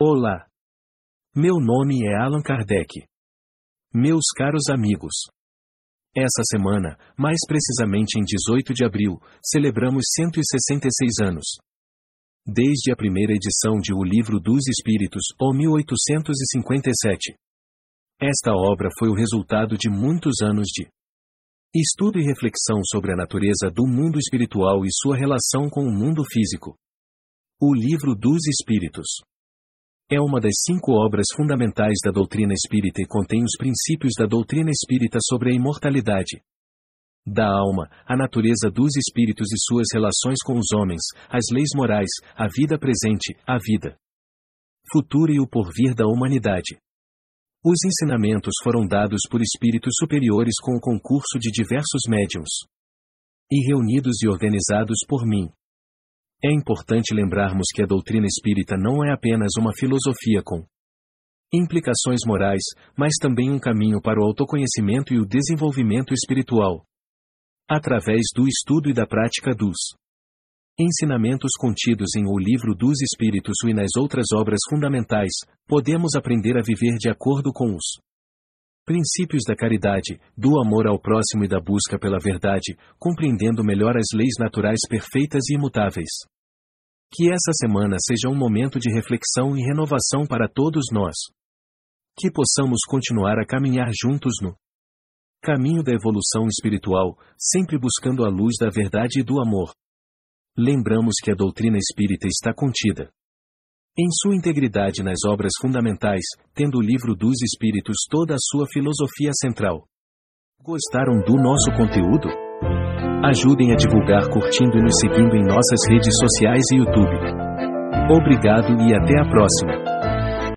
Olá. Meu nome é Allan Kardec. Meus caros amigos. Essa semana, mais precisamente em 18 de abril, celebramos 166 anos. Desde a primeira edição de O Livro dos Espíritos, ou 1857. Esta obra foi o resultado de muitos anos de estudo e reflexão sobre a natureza do mundo espiritual e sua relação com o mundo físico. O Livro dos Espíritos é uma das cinco obras fundamentais da doutrina espírita e contém os princípios da doutrina espírita sobre a imortalidade da alma, a natureza dos espíritos e suas relações com os homens, as leis morais, a vida presente, a vida futura e o porvir da humanidade. Os ensinamentos foram dados por espíritos superiores com o concurso de diversos médiums e reunidos e organizados por mim. É importante lembrarmos que a doutrina espírita não é apenas uma filosofia com implicações morais, mas também um caminho para o autoconhecimento e o desenvolvimento espiritual. Através do estudo e da prática dos ensinamentos contidos em O Livro dos Espíritos e nas outras obras fundamentais, podemos aprender a viver de acordo com os princípios da caridade, do amor ao próximo e da busca pela verdade, compreendendo melhor as leis naturais perfeitas e imutáveis. Que essa semana seja um momento de reflexão e renovação para todos nós. Que possamos continuar a caminhar juntos no caminho da evolução espiritual, sempre buscando a luz da verdade e do amor. Lembramos que a doutrina espírita está contida em sua integridade nas obras fundamentais, tendo o livro dos Espíritos toda a sua filosofia central. Gostaram do nosso conteúdo? Ajudem a divulgar curtindo e nos seguindo em nossas redes sociais e YouTube. Obrigado e até a próxima.